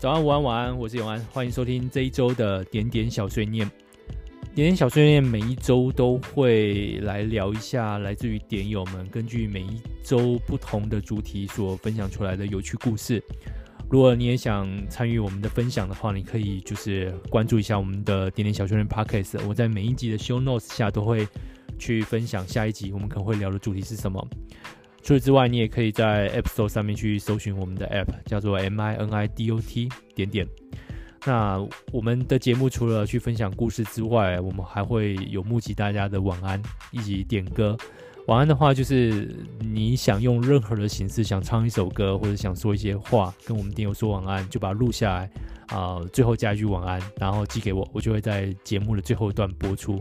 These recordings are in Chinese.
早安、午安、晚安，我是永安，欢迎收听这一周的点点小碎念。点点小碎念每一周都会来聊一下来自于点友们根据每一周不同的主题所分享出来的有趣故事。如果你也想参与我们的分享的话，你可以就是关注一下我们的点点小碎念 Podcast。我在每一集的 Show Notes 下都会去分享下一集我们可能会聊的主题是什么。除此之外，你也可以在 App Store 上面去搜寻我们的 App，叫做 M I N I D O T 点点。那我们的节目除了去分享故事之外，我们还会有募集大家的晚安以及点歌。晚安的话，就是你想用任何的形式想唱一首歌，或者想说一些话，跟我们听友说晚安，就把它录下来啊、呃，最后加一句晚安，然后寄给我，我就会在节目的最后一段播出。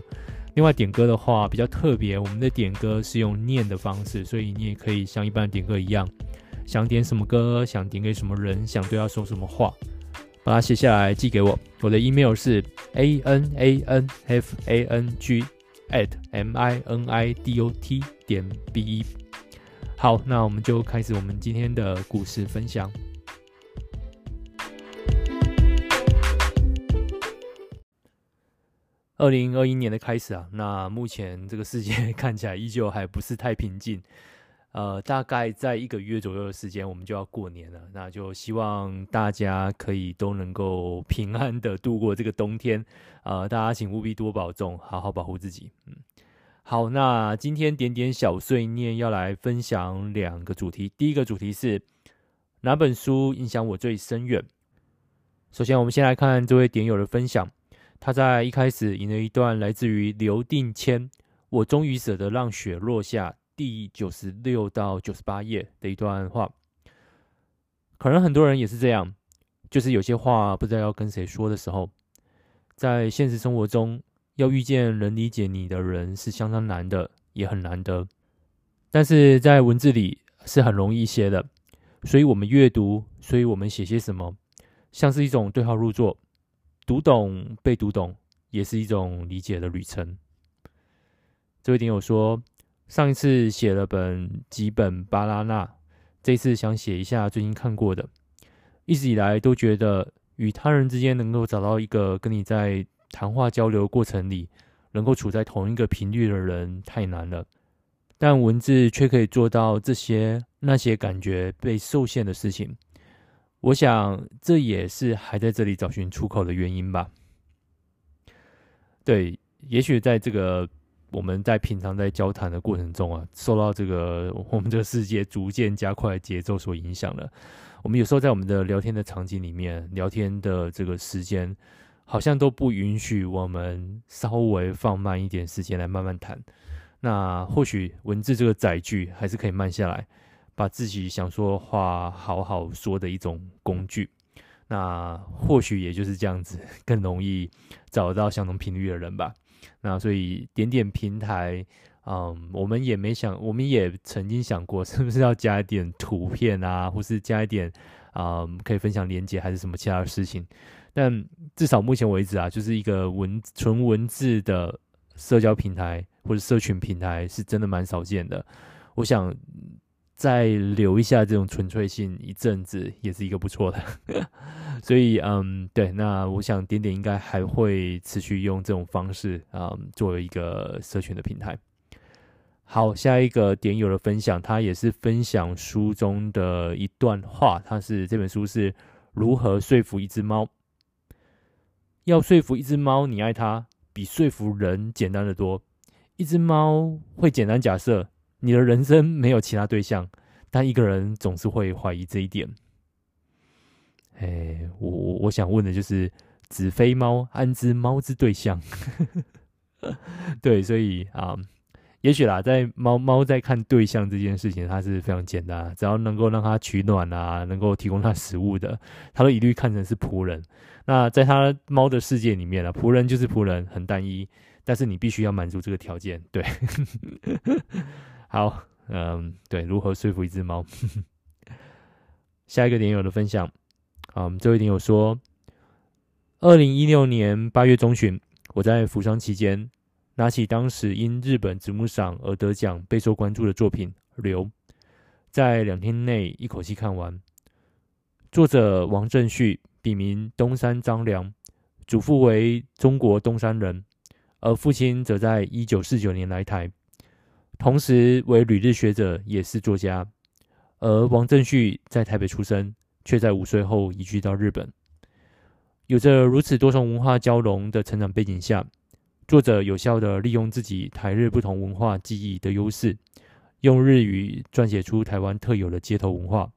另外点歌的话比较特别，我们的点歌是用念的方式，所以你也可以像一般点歌一样，想点什么歌，想点给什么人，想对他说什么话，把它写下来寄给我。我的 email 是 a n a n f a n g at m i n i d o t 点 b e。好，那我们就开始我们今天的故事分享。二零二一年的开始啊，那目前这个世界 看起来依旧还不是太平静。呃，大概在一个月左右的时间，我们就要过年了。那就希望大家可以都能够平安的度过这个冬天。呃，大家请务必多保重，好好保护自己。嗯，好，那今天点点小碎念要来分享两个主题。第一个主题是哪本书影响我最深远？首先，我们先来看这位点友的分享。他在一开始引了一段来自于刘定谦，我终于舍得让雪落下，第九十六到九十八页的一段话。可能很多人也是这样，就是有些话不知道要跟谁说的时候，在现实生活中要遇见能理解你的人是相当难的，也很难得。但是在文字里是很容易一些的，所以我们阅读，所以我们写些什么，像是一种对号入座。读懂被读懂，也是一种理解的旅程。这位点友说，上一次写了本几本巴拉纳，这次想写一下最近看过的。一直以来都觉得与他人之间能够找到一个跟你在谈话交流过程里能够处在同一个频率的人太难了，但文字却可以做到这些那些感觉被受限的事情。我想，这也是还在这里找寻出口的原因吧。对，也许在这个我们在平常在交谈的过程中啊，受到这个我们这个世界逐渐加快节奏所影响了。我们有时候在我们的聊天的场景里面，聊天的这个时间，好像都不允许我们稍微放慢一点时间来慢慢谈。那或许文字这个载具还是可以慢下来。把自己想说的话好好说的一种工具，那或许也就是这样子，更容易找到相同频率的人吧。那所以点点平台，嗯，我们也没想，我们也曾经想过，是不是要加一点图片啊，或是加一点，嗯，可以分享连接，还是什么其他的事情。但至少目前为止啊，就是一个文纯文字的社交平台或者社群平台，是真的蛮少见的。我想。再留一下这种纯粹性一阵子，也是一个不错的。所以，嗯，对，那我想点点应该还会持续用这种方式，嗯，作为一个社群的平台。好，下一个点友的分享，他也是分享书中的一段话，他是这本书是如何说服一只猫。要说服一只猫你爱它，比说服人简单得多。一只猫会简单假设。你的人生没有其他对象，但一个人总是会怀疑这一点。哎，我我想问的就是：子非猫，安知猫之对象？对，所以啊、也许啦，在猫猫在看对象这件事情，它是非常简单，只要能够让它取暖啊，能够提供它食物的，它都一律看成是仆人。那在它猫的世界里面啊，仆人就是仆人，很单一，但是你必须要满足这个条件，对。好，嗯，对，如何说服一只猫？下一个点友的分享，嗯，这位点友说，二零一六年八月中旬，我在服丧期间，拿起当时因日本直木赏而得奖备受关注的作品《流》，在两天内一口气看完。作者王正旭笔名东山张良，祖父为中国东山人，而父亲则在一九四九年来台，同时为旅日学者，也是作家。而王正旭在台北出生，却在五岁后移居到日本。有着如此多重文化交融的成长背景下，作者有效地利用自己台日不同文化记忆的优势，用日语撰写出台湾特有的街头文化。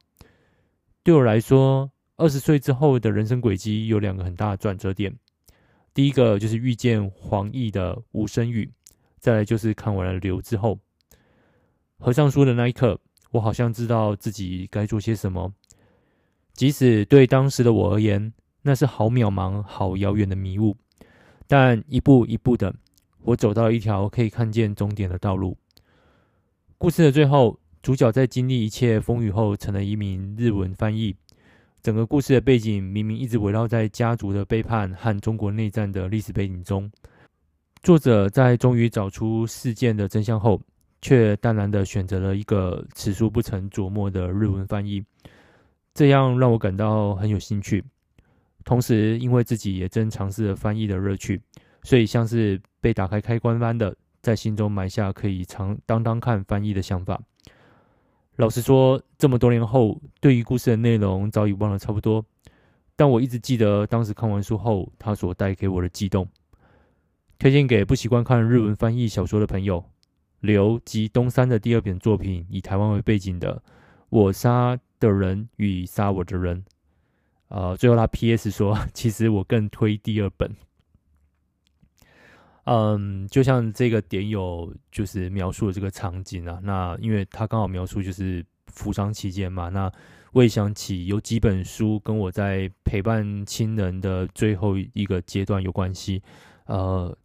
对我来说，二十岁之后的人生轨迹有两个很大的转折点，第一个就是遇见黄奕的《无声语》，再来就是看完了《流》之后，合上书的那一刻，我好像知道自己该做些什么，即使对当时的我而言，那是好渺茫、好遥远的迷雾。但一步一步的，我走到一条可以看见终点的道路。故事的最后，主角在经历一切风雨后，成了一名日文翻译。整个故事的背景明明一直围绕在家族的背叛和中国内战的历史背景中，作者在终于找出事件的真相后，却淡然的选择了一个此书不曾琢磨的日文翻译，这样让我感到很有兴趣。同时，因为自己也正尝试着翻译的乐趣，所以像是被打开开关般的，在心中埋下可以尝当当看翻译的想法。老实说，这么多年后，对于故事的内容早已忘了差不多。但我一直记得当时看完书后，它所带给我的悸动。推荐给不习惯看日文翻译小说的朋友，刘及东山的第二本作品，以台湾为背景的《我杀的人与杀我的人》。呃，最后他 P.S. 说，其实我更推第二本。嗯，就像这个点友就是描述的这个场景啊，那因为他刚好描述就是服丧期间嘛，那我也想起有几本书跟我在陪伴亲人的最后一个阶段有关系，呃，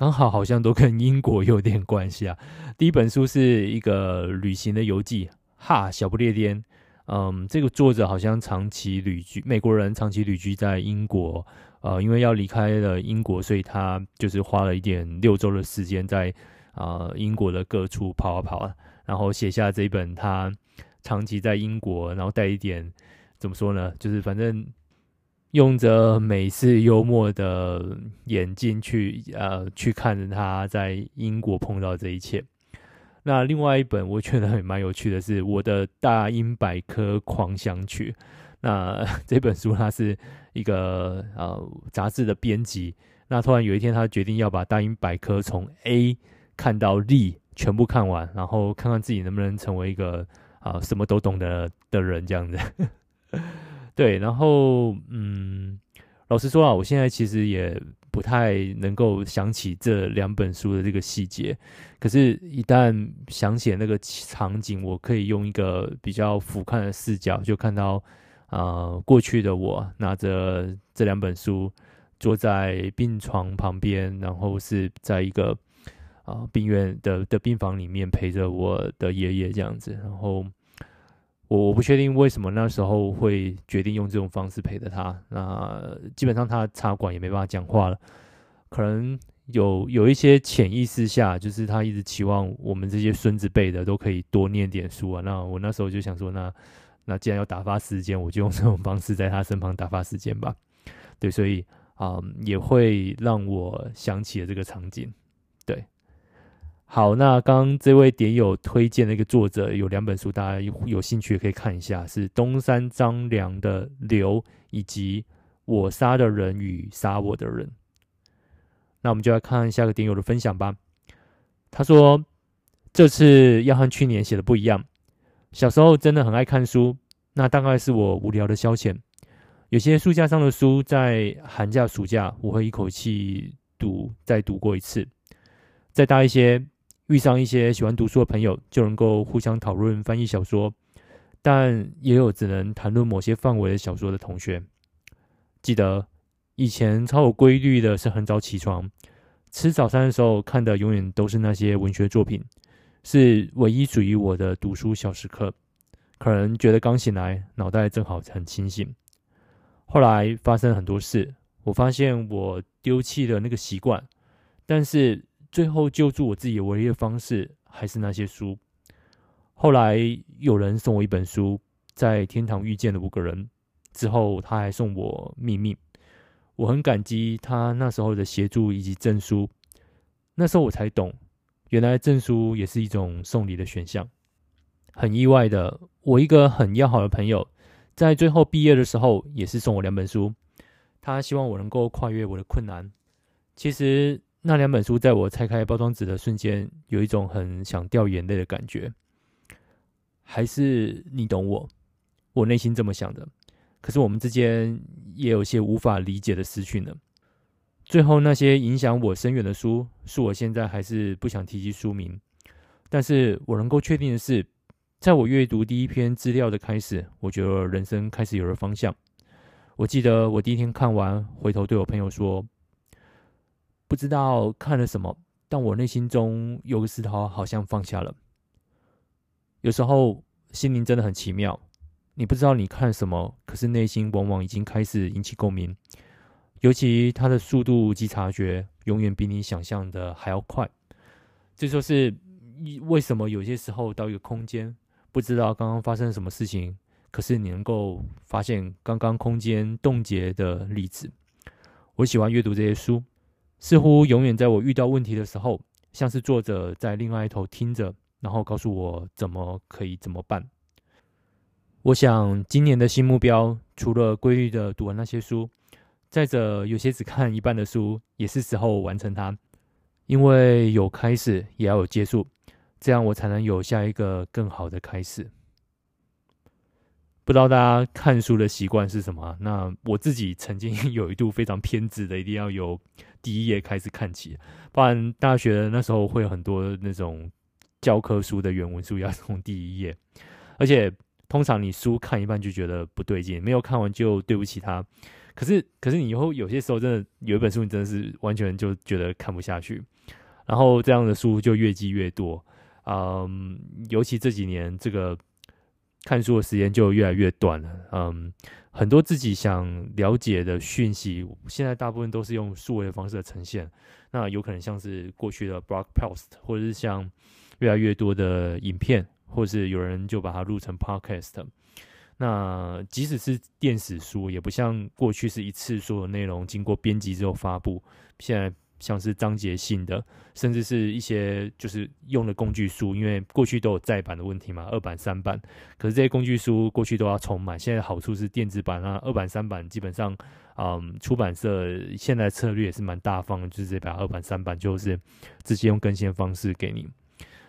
刚好好像都跟英国有点关系啊。第一本书是一个旅行的游记，哈，小不列颠。嗯，这个作者好像长期旅居，美国人长期旅居在英国。呃，因为要离开了英国，所以他就是花了一点六周的时间在啊、呃、英国的各处跑啊跑啊，然后写下这一本他长期在英国，然后带一点怎么说呢？就是反正用着美式幽默的眼镜去呃去看着他在英国碰到这一切。那另外一本我觉得还蛮有趣的是《我的大英百科狂想曲》。那 这本书它是一个呃杂志的编辑，那突然有一天他决定要把《大英百科》从 A 看到 Z 全部看完，然后看看自己能不能成为一个啊、什么都懂的的人这样子。对，然后嗯，老实说啊，我现在其实也不太能够想起这两本书的这个细节，可是，一旦想起那个场景，我可以用一个比较俯瞰的视角就看到。啊、过去的我拿着这两本书，坐在病床旁边，然后是在一个啊、病院的的病房里面陪着我的爷爷这样子。然后我我不确定为什么那时候会决定用这种方式陪着他。那基本上他插管也没办法讲话了，可能有有一些潜意识下，就是他一直期望我们这些孙子辈的都可以多念点书啊。那我那时候就想说，那。那既然要打发时间，我就用这种方式在他身旁打发时间吧。对，所以啊、嗯，也会让我想起了这个场景。好，那刚刚这位点友推荐的一个作者有两本书，大家有有兴趣也可以看一下，是东山张良的《流》以及《我杀的人与杀我的人》。那我们就来看下个点友的分享吧。他说，这次要和去年写的不一样。小时候真的很爱看书，那大概是我无聊的消遣。有些书架上的书，在寒假、暑假，我会一口气读，再读过一次。再大一些，遇上一些喜欢读书的朋友，就能够互相讨论翻译小说，但也有只能谈论某些范围的小说的同学。记得以前超有规律的是很早起床，吃早餐的时候看的永远都是那些文学作品。是唯一属于我的读书小时刻，可能觉得刚醒来，脑袋正好很清醒。后来发生很多事，我发现我丢弃了那个习惯，但是最后救助我自己唯一的方式还是那些书。后来有人送我一本书，《在天堂遇见的五个人》，之后他还送我秘密，我很感激他那时候的协助以及证书。那时候我才懂，原来证书也是一种送礼的选项。很意外的，我一个很要好的朋友，在最后毕业的时候，也是送我两本书。他希望我能够跨越我的困难。其实那两本书，在我拆开包装纸的瞬间，有一种很想掉眼泪的感觉。还是你懂我，我内心这么想的。可是我们之间也有些无法理解的失去呢。最后那些影响我深远的书，是我现在还是不想提及书名。但是我能够确定的是，在我阅读第一篇资料的开始，我觉得人生开始有了方向。我记得我第一天看完，回头对我朋友说。不知道看了什么，但我内心中有个石头好像放下了。有时候心灵真的很奇妙，你不知道你看什么，可是内心往往已经开始引起共鸣。尤其它的速度及察觉，永远比你想象的还要快。这就是为什么有些时候到一个空间，不知道刚刚发生了什么事情，可是你能够发现刚刚空间冻结的例子。我喜欢阅读这些书。似乎永远在我遇到问题的时候，像是作者在另外一头听着，然后告诉我怎么可以怎么办。我想今年的新目标，除了规律的读完那些书，再者有些只看一半的书，也是时候完成它。因为有开始，也要有结束，这样我才能有下一个更好的开始。不知道大家看书的习惯是什么？那我自己曾经 有一度非常偏执的，一定要由第一页开始看起。不然大学那时候会有很多那种教科书的原文书要从第一页，而且通常你书看一半就觉得不对劲，没有看完就对不起他。可是，可是你以后有些时候真的有一本书，你真的是完全就觉得看不下去，然后这样的书就越积越多。嗯，尤其这几年这个。看书的时间就越来越短了，嗯，很多自己想了解的讯息，现在大部分都是用数位的方式呈现。那有可能像是过去的 blog post，或者是像越来越多的影片，或是有人就把它录成 podcast。那即使是电子书，也不像过去是一次所有内容经过编辑之后发布，现在。像是章节性的，甚至是一些就是用的工具书，因为过去都有再版的问题嘛，二版、三版。可是这些工具书过去都要重买，现在好处是电子版啊，二版、三版基本上，嗯，出版社现在策略也是蛮大方的，就是这把二版、三版就是直接用更新的方式给你。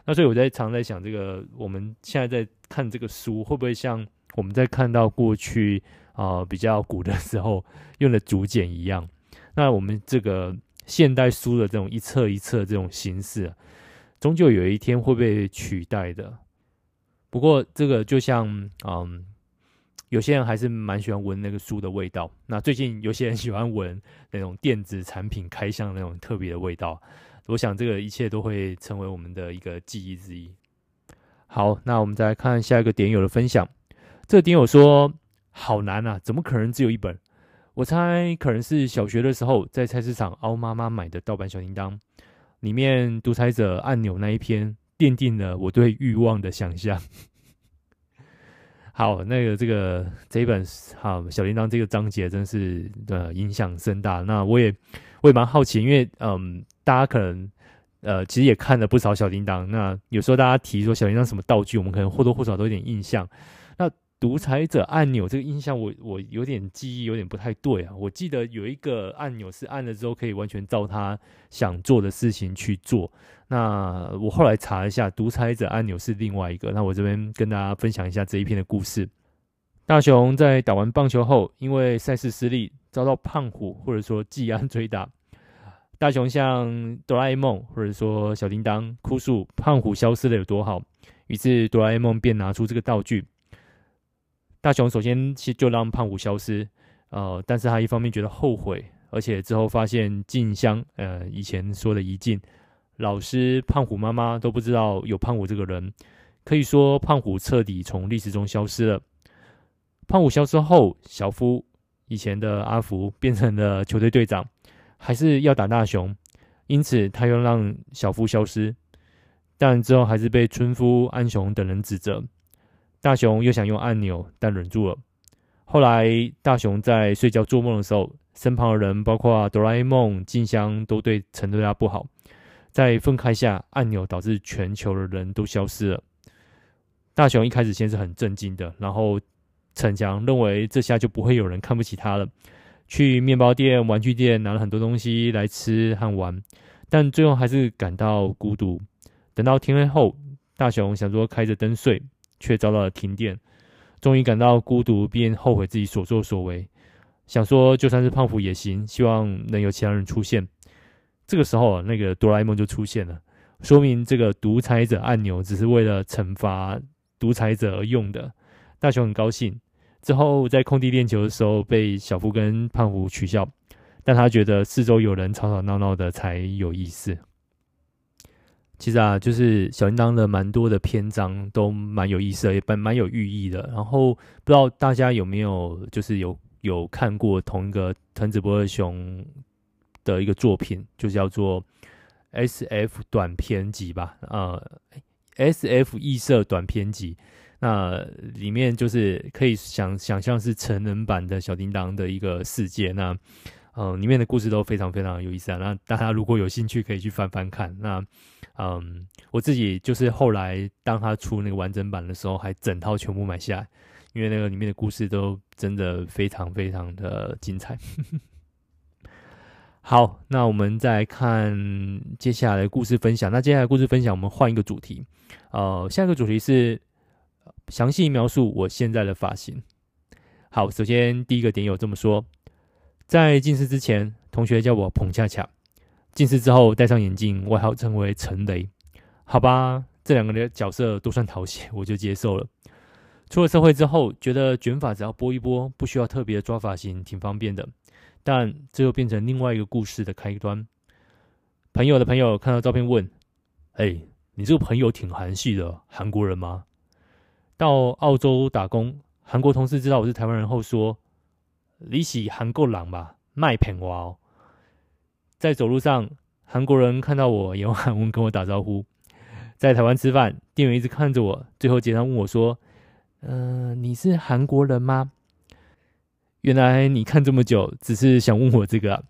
那所以我在常在想，这个我们现在在看这个书，会不会像我们在看到过去啊、呃、比较古的时候用的竹简一样？那我们这个。现代书的这种一册一册这种形式，终究有一天会被取代的。不过这个就像，嗯，有些人还是蛮喜欢闻那个书的味道。那最近有些人喜欢闻那种电子产品开箱那种特别的味道。我想这个一切都会成为我们的一个记忆之一。好，那我们再来看下一个点友的分享。这个点友说：“好难啊，怎么可能只有一本？”我猜可能是小学的时候在菜市场凹妈妈买的盗版小叮当，里面独裁者按钮那一篇奠定了我对欲望的想象。好，那个这个这一本好小叮当这个章节真是呃影响甚大。那我也我也蛮好奇，因为嗯大家可能呃其实也看了不少小叮当，那有时候大家提说小叮当什么道具，我们可能或多或少都有点印象。独裁者按钮这个印象我，我有点记忆有点不太对啊。我记得有一个按钮是按了之后可以完全照他想做的事情去做。那我后来查一下，独裁者按钮是另外一个。那我这边跟大家分享一下这一篇的故事。大雄在打完棒球后，因为赛事失利，遭到胖虎或者说技安追打。大雄向哆啦 A 梦或者说小叮当哭诉胖虎消失了有多好，于是哆啦 A 梦便拿出这个道具。大雄首先就让胖虎消失，呃，但是他一方面觉得后悔，而且之后发现静香，呃，以前说的怡静老师、胖虎妈妈都不知道有胖虎这个人，可以说胖虎彻底从历史中消失了。胖虎消失后，小夫以前的阿福变成了球队队长，还是要打大雄，因此他又让小夫消失，但之后还是被村夫安雄等人指责。大雄又想用按钮，但忍住了。后来大雄在睡觉做梦的时候，身旁的人包括哆啦 A 梦、静香都对陈对他不好，在愤慨下按钮导致全球的人都消失了。大雄一开始先是很震惊的，然后逞强认为这下就不会有人看不起他了，去面包店、玩具店拿了很多东西来吃和玩，但最后还是感到孤独。等到天黑后，大雄想说开着灯睡，却遭到了停电，终于感到孤独，便后悔自己所作所为，想说就算是胖虎也行，希望能有其他人出现。这个时候，那个哆啦 A 梦就出现了，说明这个独裁者按钮只是为了惩罚。独裁者而用的，大雄很高兴。之后在空地练球的时候，被小夫跟胖虎取笑，但他觉得四周有人吵吵闹闹的才有意思。其实啊，就是小叮当的蛮多的篇章都蛮有意思的，也蛮蛮有寓意的。然后不知道大家有没有就是有有看过同一个藤子不二雄的一个作品，就叫做 S.F 短篇集吧？呃。S.F. 异色短篇集，那里面就是可以想想象是成人版的小叮当的一个世界。那嗯，里面的故事都非常非常有意思啊。那大家如果有兴趣，可以去翻翻看。那嗯，我自己就是后来当他出那个完整版的时候，还整套全部买下来，因为那个里面的故事都真的非常非常的精彩。好，那我们再看接下来的故事分享。那接下来故事分享，我们换一个主题。呃，下一个主题是详细描述我现在的发型。好，首先第一个点有这么说：在近视之前，同学叫我彭恰恰；近视之后戴上眼镜，外号称为陈雷。好吧，这两个的角色都算讨喜，我就接受了。出了社会之后，觉得卷发只要拨一拨，不需要特别的抓发型，挺方便的。但这又变成另外一个故事的开端。朋友的朋友看到照片问：“哎，你这个朋友挺韩系的，韩国人吗？”到澳洲打工，韩国同事知道我是台湾人后说：“你是韩国人吧？卖骗我哦。”在走路上，韩国人看到我也用韩文跟我打招呼。在台湾吃饭，店员一直看着我，最后结账问我说：“嗯、你是韩国人吗？”原来你看这么久，只是想问我这个啊。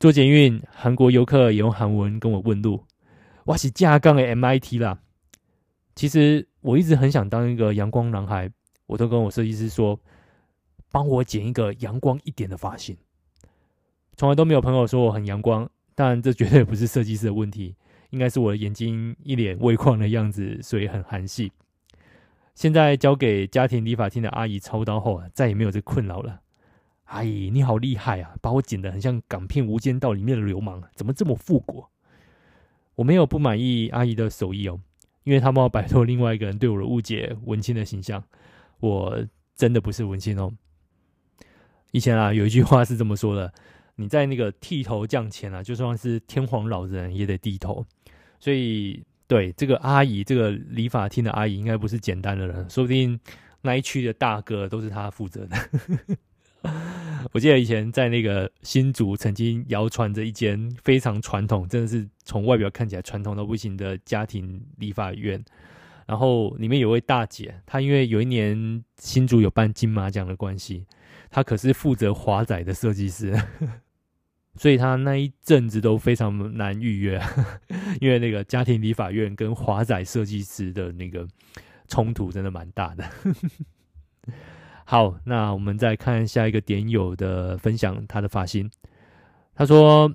坐捷运，韩国游客也用韩文跟我问路。我是架杠的 MIT 啦。其实我一直很想当一个阳光男孩，我都跟我设计师说，帮我剪一个阳光一点的发型。从来都没有朋友说我很阳光，但这绝对不是设计师的问题，应该是我的眼睛一脸微光的样子，所以很韩系。现在交给家庭理发厅的阿姨操刀后啊，再也没有这困扰了。阿姨，你好厉害啊，把我剪得很像港片《无间道》里面的流氓，怎么这么复古？我没有不满意阿姨的手艺哦，因为她帮我摆脱另外一个人对我的误解，文青的形象。我真的不是文青哦。以前啊，有一句话是这么说的：你在那个剃头匠前啊，就算是天皇老人也得低头。所以。对，这个阿姨，这个理发厅的阿姨应该不是简单的人，说不定那一区的大哥都是她负责的。我记得以前在那个新竹，曾经谣传着一间非常传统，真的是从外表看起来传统到不行的家庭理发院。然后里面有位大姐，她因为有一年新竹有办金马奖的关系，他可是负责华仔的设计师。所以他那一阵子都非常难预约，因为那个家庭理法院跟华仔设计师的那个冲突真的蛮大的。好，那我们再看下一个点友的分享，他的发型。他说，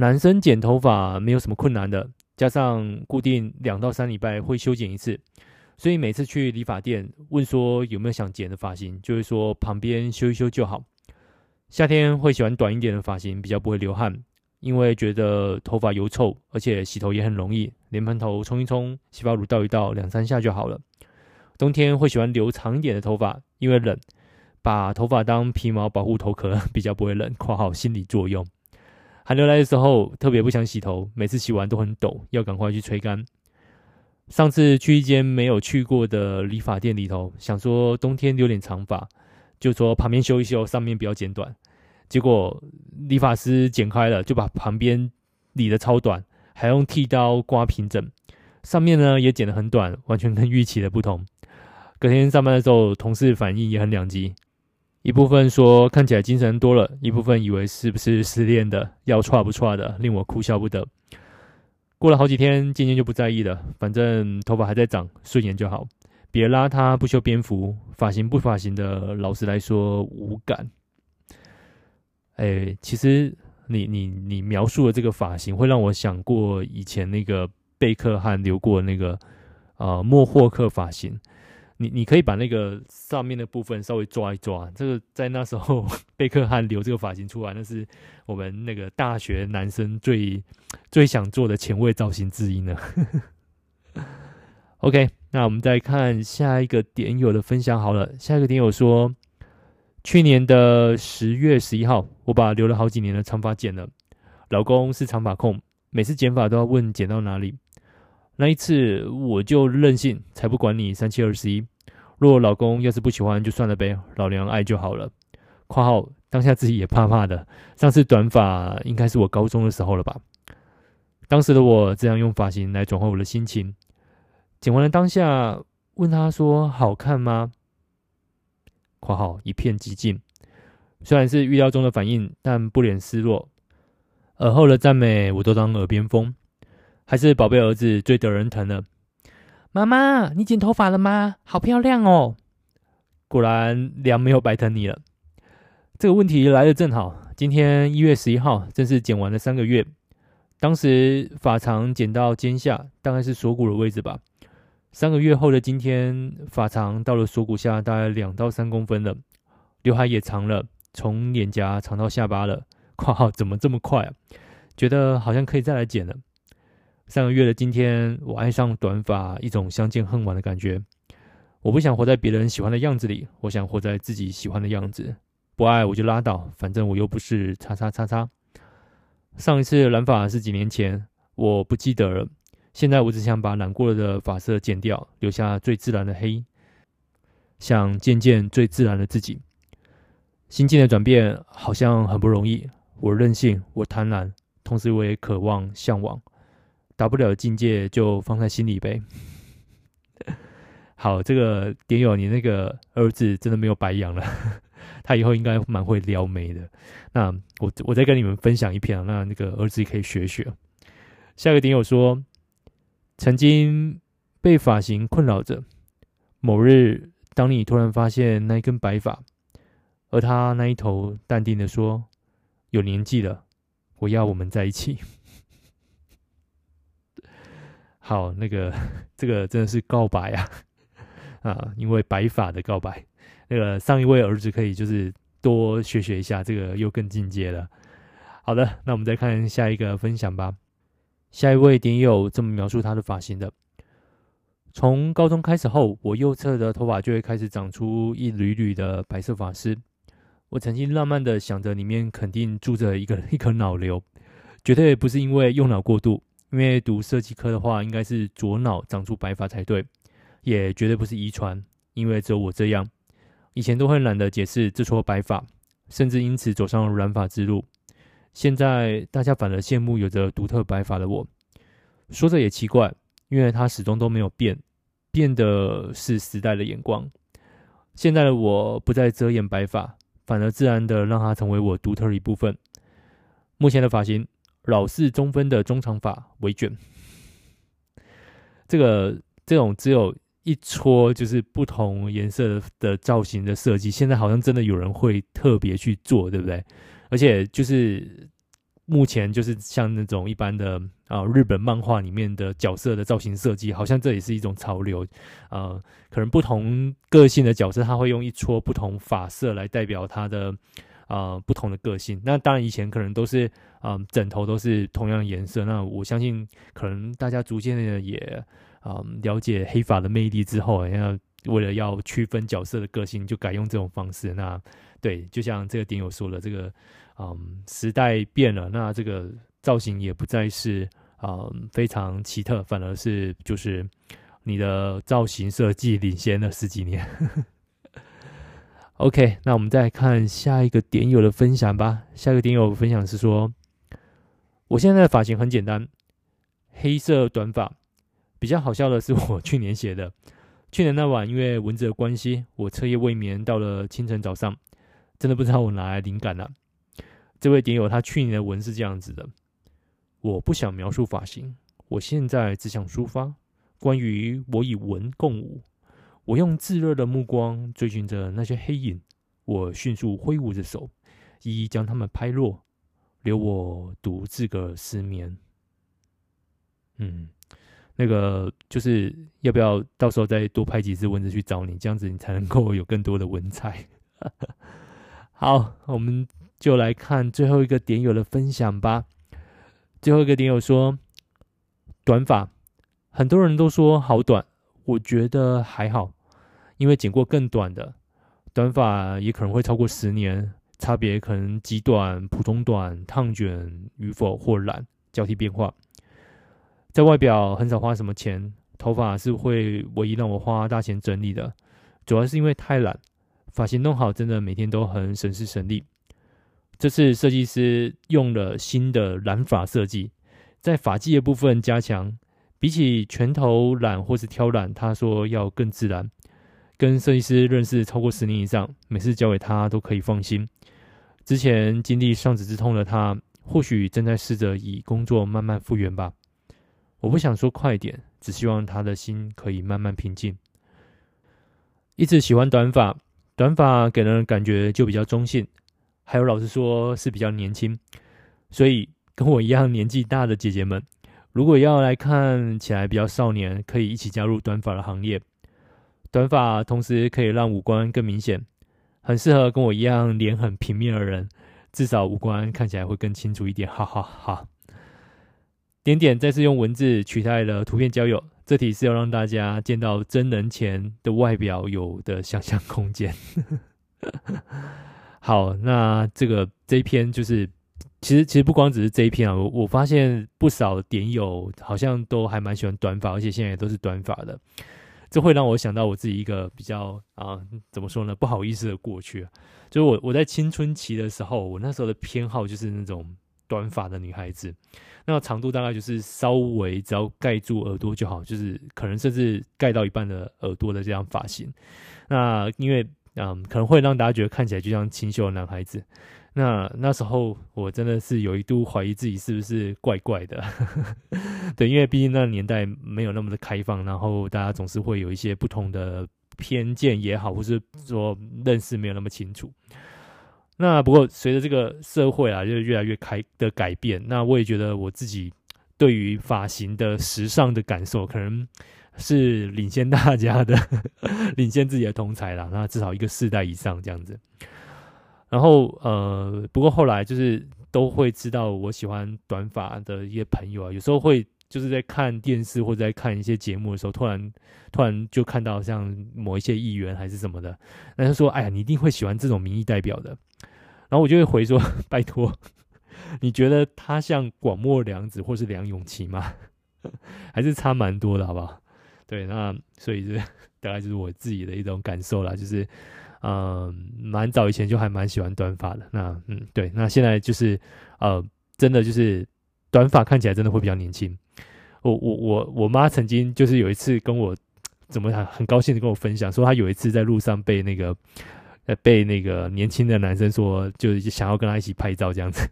男生剪头发没有什么困难的，加上固定两到三礼拜会修剪一次，所以每次去理发店问说有没有想剪的发型，就会说旁边修一修就好。夏天会喜欢短一点的发型，比较不会流汗，因为觉得头发油臭，而且洗头也很容易，连喷头冲一冲，洗发乳倒一倒，两三下就好了。冬天会喜欢留长一点的头发，因为冷，把头发当皮毛保护头壳，比较不会冷。括号心理作用。寒流来的时候特别不想洗头，每次洗完都很抖，要赶快去吹干。上次去一间没有去过的理发店里头，想说冬天留点长发。就说旁边修一修，上面不要剪短。结果理发师剪开了，就把旁边理得超短，还用剃刀刮平整。上面呢也剪得很短，完全跟预期的不同。隔天上班的时候，同事反应也很两极。一部分说看起来精神多了，一部分以为是不是失恋的，要 剉不剉的，令我哭笑不得。过了好几天，渐渐就不在意了，反正头发还在长，顺眼就好。别邋遢不修边幅，发型不发型的，老实来说无感。哎，其实你你你描述的这个发型，会让我想过以前那个贝克汉留过那个呃莫霍克发型。你你可以把那个上面的部分稍微抓一抓，这个在那时候 贝克汉留这个发型出来，那是我们那个大学男生最最想做的前卫造型之一呢。OK，那我们再看下一个点友的分享好了，下一个点友说，去年的十月十一号，我把留了好几年的长发剪了，老公是长发控，每次剪发都要问剪到哪里。那一次我就任性，才不管你三七二十一。若老公要是不喜欢，就算了呗，老娘爱就好了。括号当下自己也怕怕的。上次短发应该是我高中的时候了吧？当时的我这样用发型来转换我的心情。剪完了当下，问他说好看吗？括号一片寂静。虽然是预料中的反应，但不免失落。耳后的赞美我都当耳边风。还是宝贝儿子最得人疼了。妈妈，你剪头发了吗？好漂亮哦！果然娘没有白疼你了。这个问题来的正好，今天一月十一号，正是剪完了三个月。当时发长剪到肩下，大概是锁骨的位置吧。三个月后的今天，发长到了锁骨下，大概两到三公分了。刘海也长了，从脸颊长到下巴了。括号怎么这么快啊？觉得好像可以再来剪了。上个月的今天，我爱上短发，一种相见恨晚的感觉。我不想活在别人喜欢的样子里，我想活在自己喜欢的样子。不爱我就拉倒，反正我又不是叉叉叉叉。上一次染发是几年前，我不记得了。现在我只想把染过了的发色剪掉，留下最自然的黑，想见见最自然的自己。心境的转变好像很不容易。我任性，我贪婪，同时我也渴望、向往。达不了境界就放在心里呗。好，这个点友，你那个儿子真的没有白养了，他以后应该蛮会撩妹的。那我我再跟你们分享一篇，那那个儿子也可以学学。下一个点友说，曾经被发型困扰着，某日当你突然发现那一根白发，而他那一头淡定的说：“有年纪了，我要我们在一起。”好，那个这个真的是告白啊啊！因为白发的告白，那个上一位儿子可以就是多学学一下，这个又更进阶了。好的，那我们再看下一个分享吧。下一位点友这么描述他的发型的：从高中开始后，我右侧的头发就会开始长出一缕缕的白色发丝。我曾经浪漫的想着，里面肯定住着一个 一颗脑瘤，绝对不是因为用脑过度。因为读设计科的话，应该是左脑长出白发才对，也绝对不是遗传。因为只有我这样，以前都会懒得解释这撮白发，甚至因此走上染发之路。现在大家反而羡慕有着独特白发的我。说着也奇怪，因为它始终都没有变，变的是时代的眼光。现在的我不再遮掩白发，反而自然的让它成为我独特的一部分。目前的发型。老式中分的中长发微卷，这个这种只有一撮，就是不同颜色的造型的设计，现在好像真的有人会特别去做，对不对？而且就是目前就是像那种一般的啊、日本漫画里面的角色的造型设计，好像这也是一种潮流啊、可能不同个性的角色，他会用一撮不同发色来代表他的。啊、不同的个性。那当然，以前可能都是啊、枕头都是同样的颜色。那我相信，可能大家逐渐的也啊、了解黑发的魅力之后，要为了要区分角色的个性，就改用这种方式。那对，就像这个点友说的，这个嗯、时代变了，那这个造型也不再是啊、非常奇特，反而是就是你的造型设计领先了十几年。呵呵 OK，那我们再看下一个点友的分享吧。下一个点友分享是说，我现在的发型很简单，黑色短发。比较好笑的是，我去年写的。去年那晚，因为蚊子的关系，我彻夜未眠到了清晨早上。真的不知道我哪来灵感了、这位点友他去年的文是这样子的：我不想描述发型，我现在只想抒发关于我以文共舞。我用炙热的目光追寻着那些黑影，我迅速挥舞着手，一一将它们拍落，留我独自个失眠。嗯。那个就是要不要到时候再多拍几支文字去找你，这样子你才能够有更多的文采。好，我们就来看最后一个点友的分享吧。最后一个点友说，短发，很多人都说好短，我觉得还好，因为剪过更短的，短发也可能会超过十年，差别可能极短、普通短、烫卷与否或染交替变化。在外表很少花什么钱，头发是会唯一让我花大钱整理的，主要是因为太懒，发型弄好真的每天都很省时省力。这次设计师用了新的染发设计，在发际的部分加强，比起全头染或是挑染，他说要更自然。跟设计师认识超过十年以上，每次交给他都可以放心。之前经历丧子之痛的他，或许正在试着以工作慢慢复原吧。我不想说快点，只希望他的心可以慢慢平静。一直喜欢短发，短发给人的感觉就比较中性，还有老实说是比较年轻。所以跟我一样年纪大的姐姐们，如果要来看起来比较少年，可以一起加入短发的行列。短发同时可以让五官更明显，很适合跟我一样脸很平面的人，至少五官看起来会更清楚一点。哈哈哈。点点再次用文字取代了图片交友，这题是要让大家见到真人前的外表有的想象空间。好，那这个这一篇就是，其实其实不光只是这一篇啊，我我发现不少点友好像都还蛮喜欢短发，而且现在也都是短发的，这会让我想到我自己一个比较啊，怎么说呢，不好意思的过去，就是我我在青春期的时候，我那时候的偏好就是那种短发的女孩子。那长度大概就是稍微只要盖住耳朵就好，就是可能甚至盖到一半的耳朵的这样发型。那因为嗯，可能会让大家觉得看起来就像清秀的男孩子。那那时候我真的是有一度怀疑自己是不是怪怪的。对，因为毕竟那个年代没有那么的开放，然后大家总是会有一些不同的偏见也好，或是说认识没有那么清楚。那不过随着这个社会啊，就越来越开的改变，那我也觉得我自己对于发型的时尚的感受，可能是领先大家的，领先自己的同侪啦。那至少一个世代以上这样子。然后呃，不过后来就是都会知道我喜欢短发的一些朋友啊，有时候会就是在看电视或者在看一些节目的时候，突然突然就看到像某一些议员还是什么的，那就说：“哎呀，你一定会喜欢这种民意代表的。”然后我就会回说：“ 拜托，你觉得他像广末凉子或是梁咏琪吗？还是差蛮多的，好不好？”对，那所以是 大概就是我自己的一种感受啦，就是嗯，蛮早以前就还蛮喜欢短发的。那嗯，对，那现在就是呃，真的就是短发看起来真的会比较年轻。我我我我妈曾经就是有一次跟我怎么很很高兴的跟我分享，说她有一次在路上被那个呃。被那个年轻的男生说，就想要跟他一起拍照这样子，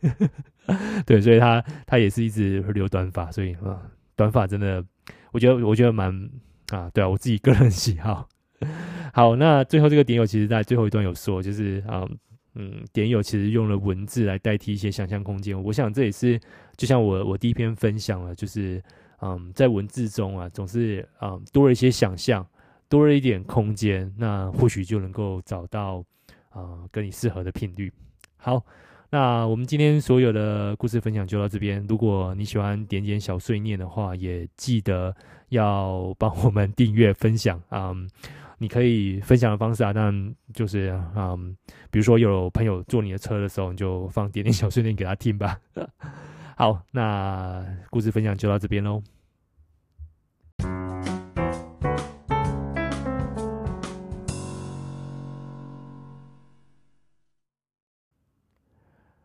对，所以他他也是一直留短发，所以啊，短发真的，我觉得我觉得蛮啊，对啊，我自己个人喜好。好，那最后这个点友其实在最后一段有说，就是啊，嗯，点友其实用了文字来代替一些想象空间，我想这也是就像我我第一篇分享了，就是嗯，在文字中啊，总是啊多了一些想象。多了一点空间，那或许就能够找到啊、跟你适合的频率。好，那我们今天所有的故事分享就到这边。如果你喜欢点点小碎念的话，也记得要帮我们订阅分享啊、嗯。你可以分享的方式啊，但就是、嗯，比如说有朋友坐你的车的时候，你就放点点小碎念给他听吧。好，那故事分享就到这边喽。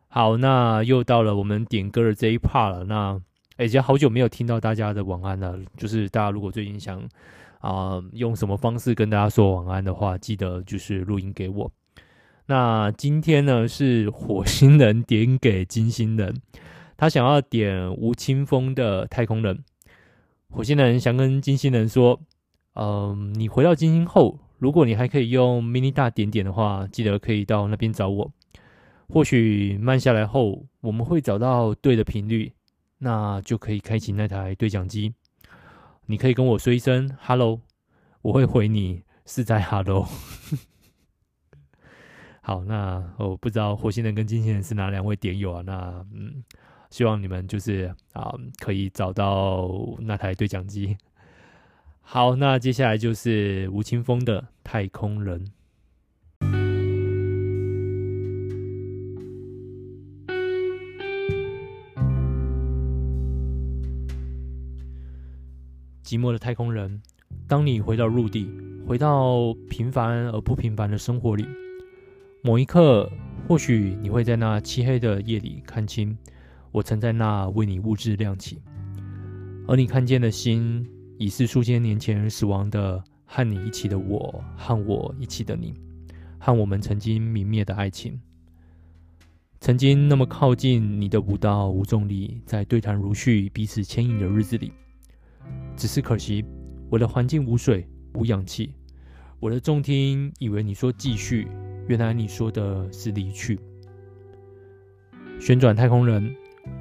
好，那又到了我们点歌的这一 part 了。那哎已经好久没有听到大家的晚安了。就是大家如果最近想啊、用什么方式跟大家说晚安的话，记得就是录音给我。那今天呢是火星人点给金星人，他想要点吴青峰的《太空人》。火星人想跟金星人说：“嗯、你回到金星后，如果你还可以用 mini 大点点的话，记得可以到那边找我。或许慢下来后，我们会找到对的频率，那就可以开启那台对讲机。你可以跟我说一声 ‘hello’，我会回你是在 ‘hello’。”好，那我不知道火星人跟金星人是哪两位点友啊？那嗯，希望你们就是啊，可以找到那台对讲机。好，那接下来就是吴青峰的《太空人》。寂寞的太空人，当你回到陆地，回到平凡而不平凡的生活里。某一刻，或许你会在那漆黑的夜里看清，我曾在那为你物质亮起，而你看见的心，已是数千年前死亡的和你一起的我，和我一起的你，和我们曾经泯灭的爱情，曾经那么靠近你的舞蹈无重力，在对谈如絮、彼此牵引的日子里，只是可惜，我的环境无水、无氧气，我的重听以为你说继续。原来你说的是离去。旋转太空人，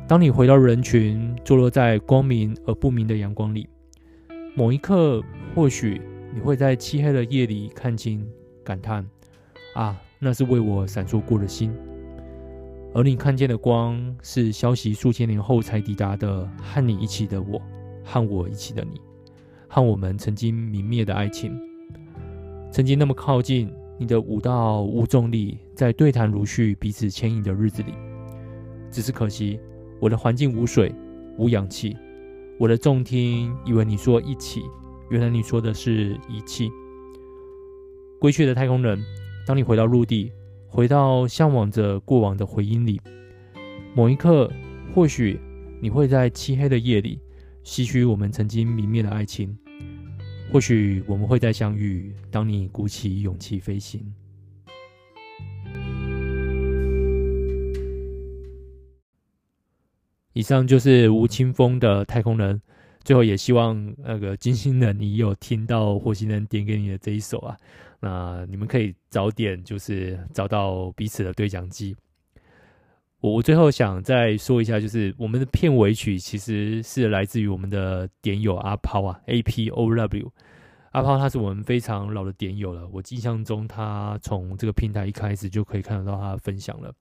当你回到人群，坐落在光明而不明的阳光里，某一刻，或许你会在漆黑的夜里看清，感叹：啊，那是为我闪烁过的心。而你看见的光，是消息数千年后才抵达的，和你一起的我，和我一起的你，和我们曾经泯灭的爱情，曾经那么靠近。你的舞蹈无重力，在对谈如絮、彼此牵引的日子里，只是可惜，我的环境无水、无氧气，我的重听以为你说一起，原来你说的是遗弃。归去的太空人，当你回到陆地，回到向往着过往的回音里，某一刻，或许你会在漆黑的夜里，唏嘘我们曾经泯灭的爱情。或许我们会再相遇，当你鼓起勇气飞行。以上就是吴青峰的太空人。最后也希望那个金星人，你有听到火星人点给你的这一首啊，那你们可以早点就是找到彼此的对讲机。我我最后想再说一下，就是我们的片尾曲其实是来自于我们的点友阿抛啊，A P O W。阿抛他是我们非常老的点友了，我印象中他从这个平台一开始就可以看得到他的分享了。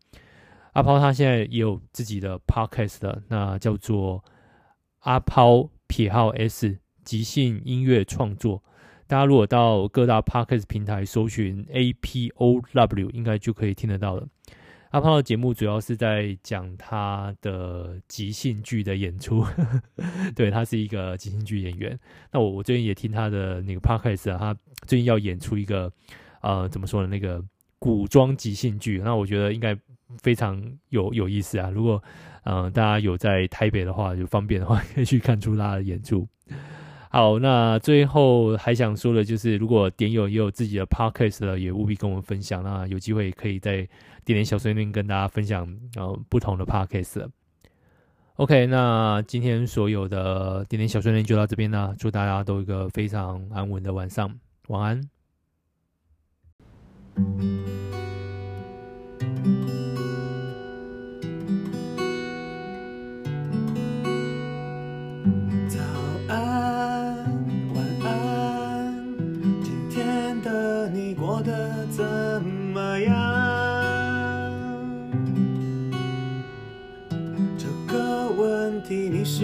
阿抛他现在也有自己的 podcast 的，那叫做阿抛撇号 S 即兴音乐创作。大家如果到各大 podcast 平台搜寻 A P O W，应该就可以听得到了。阿胖的节目主要是在讲他的即兴剧的演出，对，他是一个即兴剧演员。那我我最近也听他的那个 podcast 啊，他最近要演出一个呃怎么说呢，那个古装即兴剧，那我觉得应该非常有有意思啊。如果嗯、大家有在台北的话，就方便的话可以去看出他的演出。好，那最后还想说的就是，如果点友也有自己的 podcast 了，也务必跟我们分享。那有机会可以在点点小碎念跟大家分享，呃，不同的 podcast。OK，那今天所有的点点小碎念就到这边啦，祝大家都有一个非常安稳的晚上，晚安。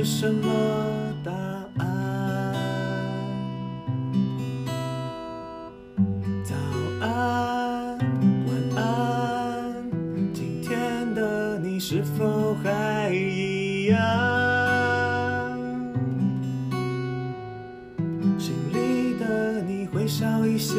什么答案？早安晚安今天的你是否还一样？心里的你会少一些